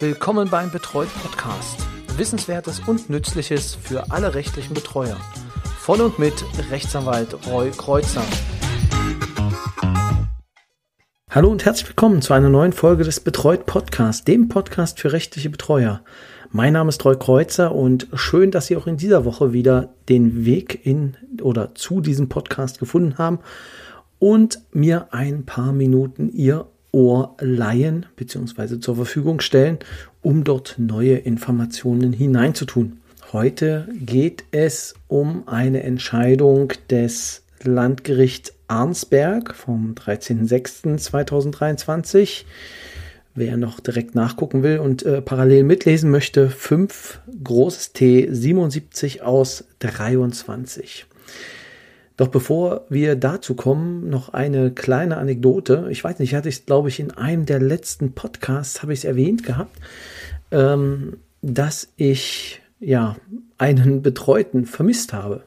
Willkommen beim Betreut Podcast. Wissenswertes und Nützliches für alle rechtlichen Betreuer. Von und mit Rechtsanwalt Roy Kreuzer. Hallo und herzlich willkommen zu einer neuen Folge des Betreut Podcast, dem Podcast für rechtliche Betreuer. Mein Name ist Roy Kreuzer und schön, dass Sie auch in dieser Woche wieder den Weg in oder zu diesem Podcast gefunden haben und mir ein paar Minuten Ihr Ohr leihen bzw. zur Verfügung stellen, um dort neue Informationen hineinzutun. Heute geht es um eine Entscheidung des Landgerichts Arnsberg vom 13.06.2023. Wer noch direkt nachgucken will und äh, parallel mitlesen möchte, 5 großes T 77 aus 23. Doch bevor wir dazu kommen, noch eine kleine Anekdote. Ich weiß nicht, hatte ich glaube ich in einem der letzten Podcasts habe ich es erwähnt gehabt, ähm, dass ich ja einen Betreuten vermisst habe.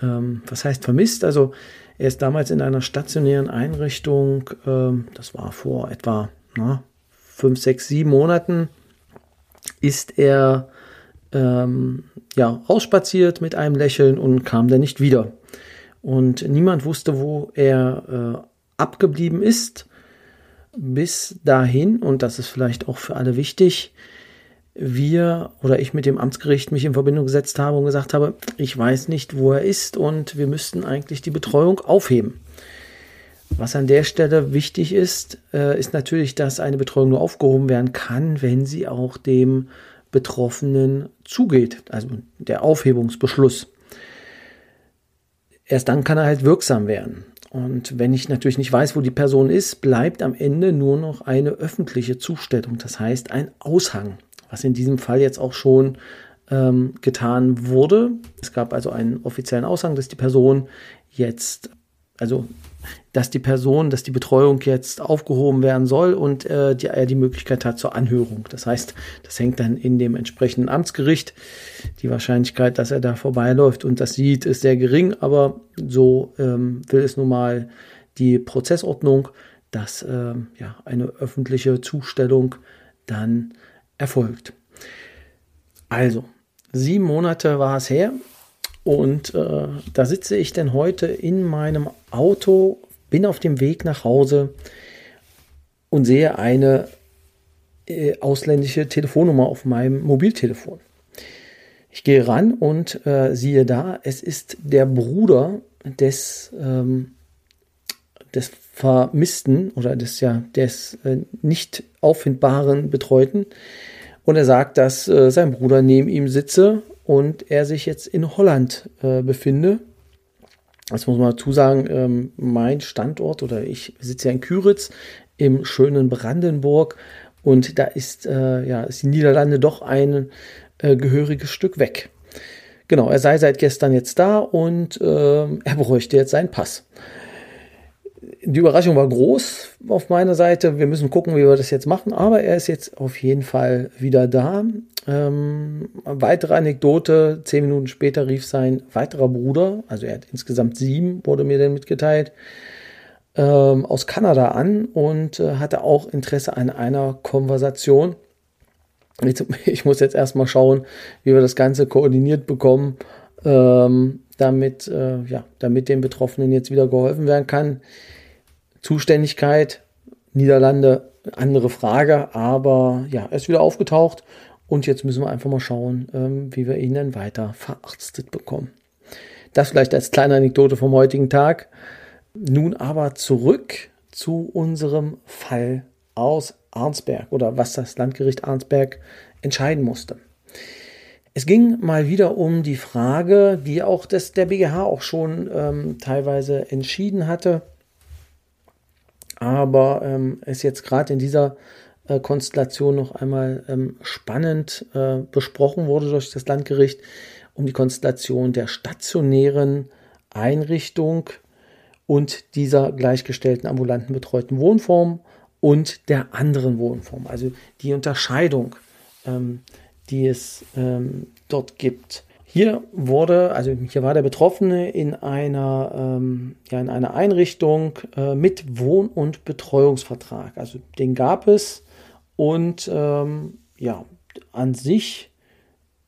Ähm, was heißt vermisst? Also er ist damals in einer stationären Einrichtung, ähm, das war vor etwa na, fünf, sechs, sieben Monaten, ist er ähm, ja rausspaziert mit einem Lächeln und kam dann nicht wieder und niemand wusste, wo er äh, abgeblieben ist. Bis dahin, und das ist vielleicht auch für alle wichtig, wir oder ich mit dem Amtsgericht mich in Verbindung gesetzt habe und gesagt habe, ich weiß nicht, wo er ist und wir müssten eigentlich die Betreuung aufheben. Was an der Stelle wichtig ist, äh, ist natürlich, dass eine Betreuung nur aufgehoben werden kann, wenn sie auch dem Betroffenen zugeht, also der Aufhebungsbeschluss erst dann kann er halt wirksam werden. Und wenn ich natürlich nicht weiß, wo die Person ist, bleibt am Ende nur noch eine öffentliche Zustellung, das heißt ein Aushang, was in diesem Fall jetzt auch schon ähm, getan wurde. Es gab also einen offiziellen Aushang, dass die Person jetzt, also dass die Person, dass die Betreuung jetzt aufgehoben werden soll und äh, die, er die Möglichkeit hat zur Anhörung. Das heißt, das hängt dann in dem entsprechenden Amtsgericht. Die Wahrscheinlichkeit, dass er da vorbeiläuft und das sieht, ist sehr gering, aber so ähm, will es nun mal die Prozessordnung, dass ähm, ja, eine öffentliche Zustellung dann erfolgt. Also, sieben Monate war es her und äh, da sitze ich denn heute in meinem Auto, bin auf dem Weg nach Hause und sehe eine äh, ausländische Telefonnummer auf meinem Mobiltelefon. Ich gehe ran und äh, siehe da, es ist der Bruder des, ähm, des Vermissten oder des ja des äh, nicht auffindbaren Betreuten. Und er sagt, dass äh, sein Bruder neben ihm sitze und er sich jetzt in Holland äh, befinde. Das muss man dazu sagen, ähm, mein Standort oder ich sitze ja in Küritz im schönen Brandenburg und da ist, äh, ja, ist die Niederlande doch ein äh, gehöriges Stück weg. Genau, er sei seit gestern jetzt da und äh, er bräuchte jetzt seinen Pass die Überraschung war groß auf meiner Seite. Wir müssen gucken, wie wir das jetzt machen. Aber er ist jetzt auf jeden Fall wieder da. Ähm, weitere Anekdote. Zehn Minuten später rief sein weiterer Bruder, also er hat insgesamt sieben, wurde mir dann mitgeteilt, ähm, aus Kanada an und äh, hatte auch Interesse an einer Konversation. Ich muss jetzt erstmal schauen, wie wir das Ganze koordiniert bekommen, ähm, damit, äh, ja, damit den Betroffenen jetzt wieder geholfen werden kann. Zuständigkeit, Niederlande, andere Frage, aber ja, er ist wieder aufgetaucht und jetzt müssen wir einfach mal schauen, ähm, wie wir ihn dann weiter verarztet bekommen. Das vielleicht als kleine Anekdote vom heutigen Tag. Nun aber zurück zu unserem Fall aus Arnsberg oder was das Landgericht Arnsberg entscheiden musste. Es ging mal wieder um die Frage, die auch das, der BGH auch schon ähm, teilweise entschieden hatte, aber ähm, ist jetzt gerade in dieser äh, Konstellation noch einmal ähm, spannend äh, besprochen wurde durch das Landgericht um die Konstellation der stationären Einrichtung und dieser gleichgestellten ambulanten betreuten Wohnform und der anderen Wohnform. Also die Unterscheidung, ähm, die es ähm, dort gibt. Hier wurde, also hier war der Betroffene in einer, ähm, ja, in einer Einrichtung äh, mit Wohn- und Betreuungsvertrag. Also den gab es und ähm, ja, an sich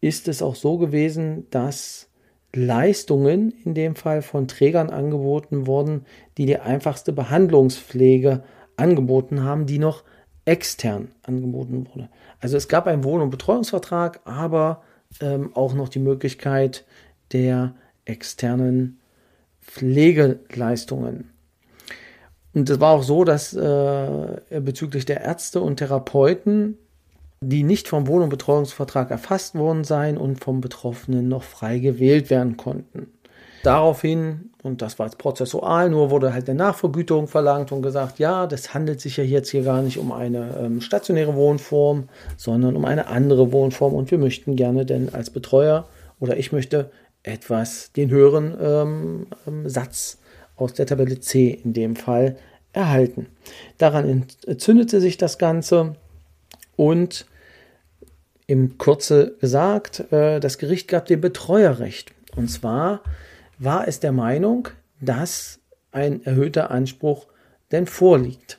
ist es auch so gewesen, dass Leistungen in dem Fall von Trägern angeboten wurden, die die einfachste Behandlungspflege angeboten haben, die noch extern angeboten wurde. Also es gab einen Wohn- und Betreuungsvertrag, aber ähm, auch noch die Möglichkeit der externen Pflegeleistungen. Und es war auch so, dass äh, bezüglich der Ärzte und Therapeuten, die nicht vom Wohn- und Betreuungsvertrag erfasst worden seien und vom Betroffenen noch frei gewählt werden konnten. Daraufhin, und das war jetzt prozessual, nur wurde halt eine Nachvergütung verlangt und gesagt, ja, das handelt sich ja jetzt hier gar nicht um eine ähm, stationäre Wohnform, sondern um eine andere Wohnform und wir möchten gerne denn als Betreuer oder ich möchte etwas den höheren ähm, ähm, Satz aus der Tabelle C in dem Fall erhalten. Daran entzündete sich das Ganze und im Kurze gesagt, äh, das Gericht gab dem Betreuerrecht. Und zwar war es der Meinung, dass ein erhöhter Anspruch denn vorliegt.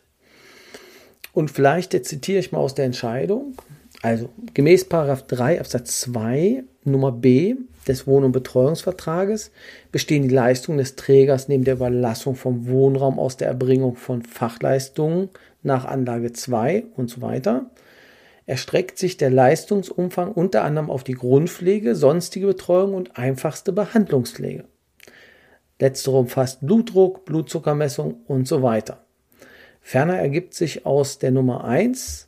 Und vielleicht zitiere ich mal aus der Entscheidung. Also gemäß 3 Absatz 2 Nummer B des Wohn- und Betreuungsvertrages bestehen die Leistungen des Trägers neben der Überlassung vom Wohnraum aus der Erbringung von Fachleistungen nach Anlage 2 und so weiter. Erstreckt sich der Leistungsumfang unter anderem auf die Grundpflege, sonstige Betreuung und einfachste Behandlungspflege. Letztere umfasst Blutdruck, Blutzuckermessung und so weiter. Ferner ergibt sich aus der Nummer 1,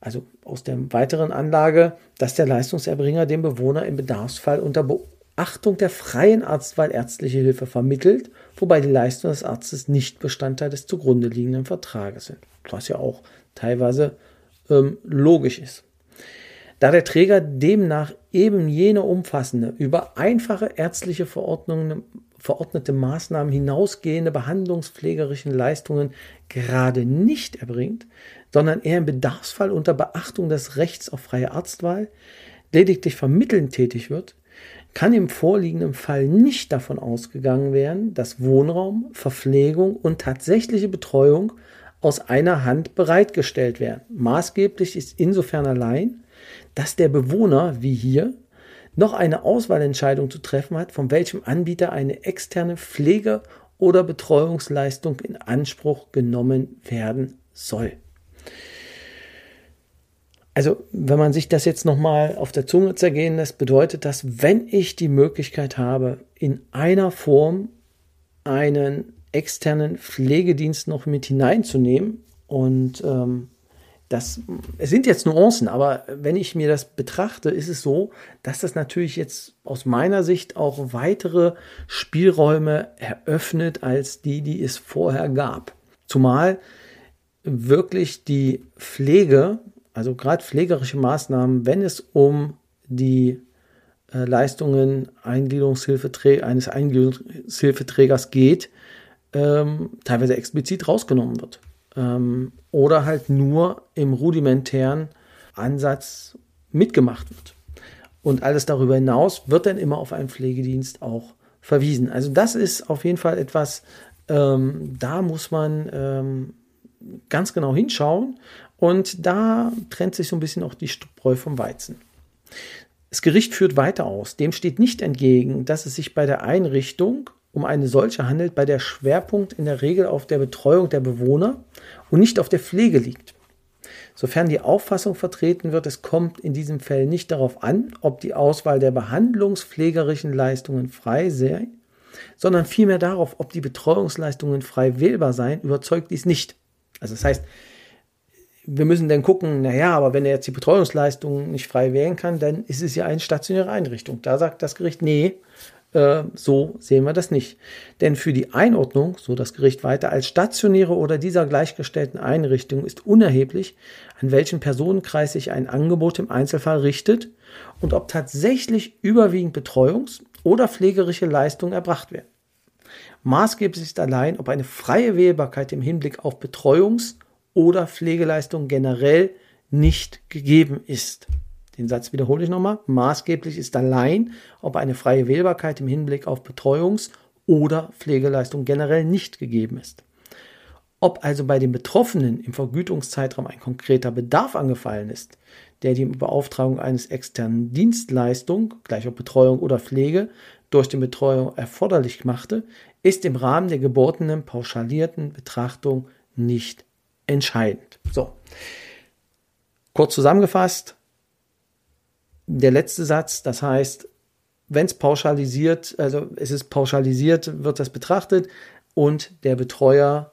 also aus der weiteren Anlage, dass der Leistungserbringer dem Bewohner im Bedarfsfall unter Beachtung der freien Arztwahl ärztliche Hilfe vermittelt, wobei die Leistungen des Arztes nicht Bestandteil des zugrunde liegenden Vertrages sind. Was ja auch teilweise ähm, logisch ist. Da der Träger demnach eben jene umfassende, über einfache ärztliche Verordnungen verordnete Maßnahmen hinausgehende behandlungspflegerischen Leistungen gerade nicht erbringt, sondern er im Bedarfsfall unter Beachtung des Rechts auf freie Arztwahl lediglich vermittelnd tätig wird, kann im vorliegenden Fall nicht davon ausgegangen werden, dass Wohnraum, Verpflegung und tatsächliche Betreuung aus einer Hand bereitgestellt werden. Maßgeblich ist insofern allein, dass der Bewohner, wie hier, noch eine Auswahlentscheidung zu treffen hat, von welchem Anbieter eine externe Pflege- oder Betreuungsleistung in Anspruch genommen werden soll. Also, wenn man sich das jetzt nochmal auf der Zunge zergehen lässt, bedeutet das, wenn ich die Möglichkeit habe, in einer Form einen externen Pflegedienst noch mit hineinzunehmen und ähm, das, es sind jetzt Nuancen, aber wenn ich mir das betrachte, ist es so, dass das natürlich jetzt aus meiner Sicht auch weitere Spielräume eröffnet als die, die es vorher gab. Zumal wirklich die Pflege, also gerade pflegerische Maßnahmen, wenn es um die äh, Leistungen eines Eingliederungshilfeträgers geht, ähm, teilweise explizit rausgenommen wird ähm, oder halt nur im rudimentären Ansatz mitgemacht wird. Und alles darüber hinaus wird dann immer auf einen Pflegedienst auch verwiesen. Also das ist auf jeden Fall etwas, ähm, da muss man ähm, ganz genau hinschauen und da trennt sich so ein bisschen auch die Spreu vom Weizen. Das Gericht führt weiter aus. Dem steht nicht entgegen, dass es sich bei der Einrichtung um eine solche handelt, bei der Schwerpunkt in der Regel auf der Betreuung der Bewohner und nicht auf der Pflege liegt. Sofern die Auffassung vertreten wird, es kommt in diesem Fall nicht darauf an, ob die Auswahl der behandlungspflegerischen Leistungen frei sei, sondern vielmehr darauf, ob die Betreuungsleistungen frei wählbar seien, überzeugt dies nicht. Also das heißt, wir müssen dann gucken, naja, aber wenn er jetzt die Betreuungsleistungen nicht frei wählen kann, dann ist es ja eine stationäre Einrichtung. Da sagt das Gericht, nee, äh, so sehen wir das nicht. Denn für die Einordnung, so das Gericht weiter, als stationäre oder dieser gleichgestellten Einrichtung ist unerheblich, an welchen Personenkreis sich ein Angebot im Einzelfall richtet und ob tatsächlich überwiegend Betreuungs- oder pflegerische Leistungen erbracht werden. Maßgeblich ist allein, ob eine freie Wählbarkeit im Hinblick auf Betreuungs- oder Pflegeleistungen generell nicht gegeben ist. Den Satz wiederhole ich nochmal. Maßgeblich ist allein, ob eine freie Wählbarkeit im Hinblick auf Betreuungs- oder Pflegeleistung generell nicht gegeben ist. Ob also bei den Betroffenen im Vergütungszeitraum ein konkreter Bedarf angefallen ist, der die Beauftragung eines externen Dienstleistung, gleich ob Betreuung oder Pflege, durch die Betreuung erforderlich machte, ist im Rahmen der gebotenen pauschalierten Betrachtung nicht entscheidend. So. Kurz zusammengefasst, der letzte Satz, das heißt, wenn es pauschalisiert, also es ist pauschalisiert, wird das betrachtet und der Betreuer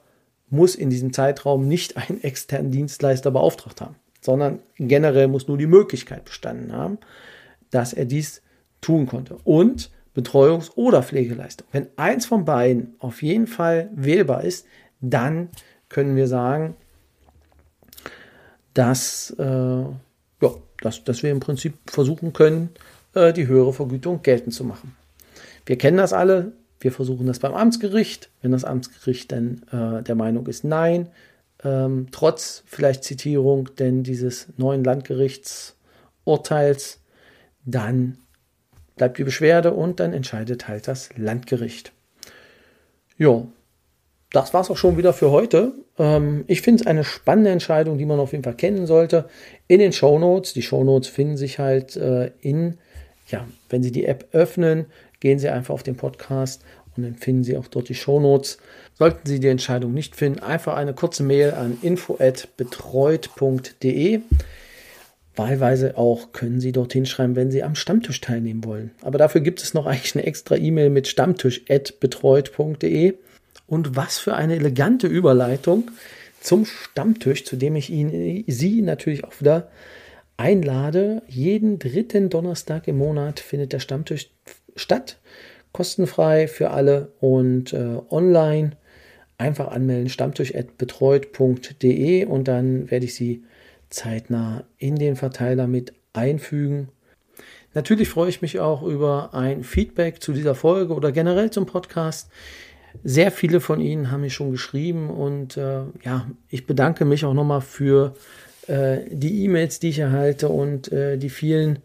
muss in diesem Zeitraum nicht einen externen Dienstleister beauftragt haben, sondern generell muss nur die Möglichkeit bestanden haben, dass er dies tun konnte. Und Betreuungs- oder Pflegeleistung. Wenn eins von beiden auf jeden Fall wählbar ist, dann können wir sagen, dass, äh, ja, dass, dass wir im Prinzip versuchen können, äh, die höhere Vergütung geltend zu machen. Wir kennen das alle. Wir versuchen das beim Amtsgericht. Wenn das Amtsgericht dann äh, der Meinung ist, nein, ähm, trotz vielleicht Zitierung denn dieses neuen Landgerichtsurteils, dann bleibt die Beschwerde und dann entscheidet halt das Landgericht. Jo, das war's auch schon wieder für heute. Ähm, ich finde es eine spannende Entscheidung, die man auf jeden Fall kennen sollte. In den Show Notes. Die Show Notes finden sich halt äh, in, ja, wenn Sie die App öffnen, gehen Sie einfach auf den Podcast und dann finden Sie auch dort die Show Notes. Sollten Sie die Entscheidung nicht finden, einfach eine kurze Mail an info@betreut.de. Wahlweise auch können Sie dorthin schreiben, wenn Sie am Stammtisch teilnehmen wollen. Aber dafür gibt es noch eigentlich eine extra E-Mail mit stammtisch.betreut.de. Und was für eine elegante Überleitung zum Stammtisch, zu dem ich Ihnen, Sie natürlich auch wieder einlade. Jeden dritten Donnerstag im Monat findet der Stammtisch statt. Kostenfrei für alle und äh, online. Einfach anmelden, stammtisch.betreut.de und dann werde ich Sie zeitnah in den Verteiler mit einfügen. Natürlich freue ich mich auch über ein Feedback zu dieser Folge oder generell zum Podcast. Sehr viele von Ihnen haben mir schon geschrieben und äh, ja, ich bedanke mich auch nochmal für äh, die E-Mails, die ich erhalte und äh, die vielen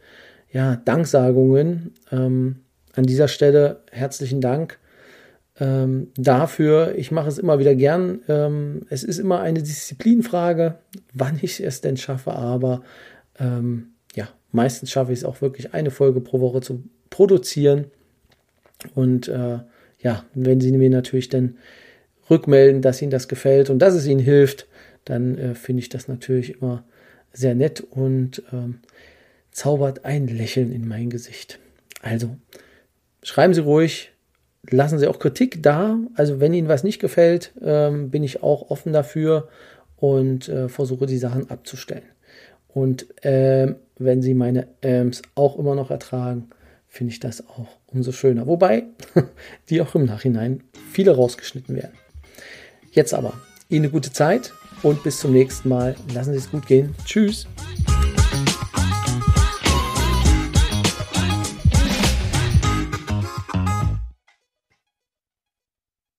ja, Danksagungen. Ähm, an dieser Stelle herzlichen Dank ähm, dafür. Ich mache es immer wieder gern. Ähm, es ist immer eine Disziplinfrage, wann ich es denn schaffe, aber ähm, ja, meistens schaffe ich es auch wirklich eine Folge pro Woche zu produzieren. Und äh, ja, wenn Sie mir natürlich dann rückmelden, dass Ihnen das gefällt und dass es Ihnen hilft, dann äh, finde ich das natürlich immer sehr nett und ähm, zaubert ein Lächeln in mein Gesicht. Also, schreiben Sie ruhig, lassen Sie auch Kritik da. Also, wenn Ihnen was nicht gefällt, ähm, bin ich auch offen dafür und äh, versuche die Sachen abzustellen. Und äh, wenn Sie meine Ams auch immer noch ertragen, finde ich das auch umso schöner. Wobei die auch im Nachhinein viele rausgeschnitten werden. Jetzt aber Ihnen eine gute Zeit und bis zum nächsten Mal. Lassen Sie es gut gehen. Tschüss.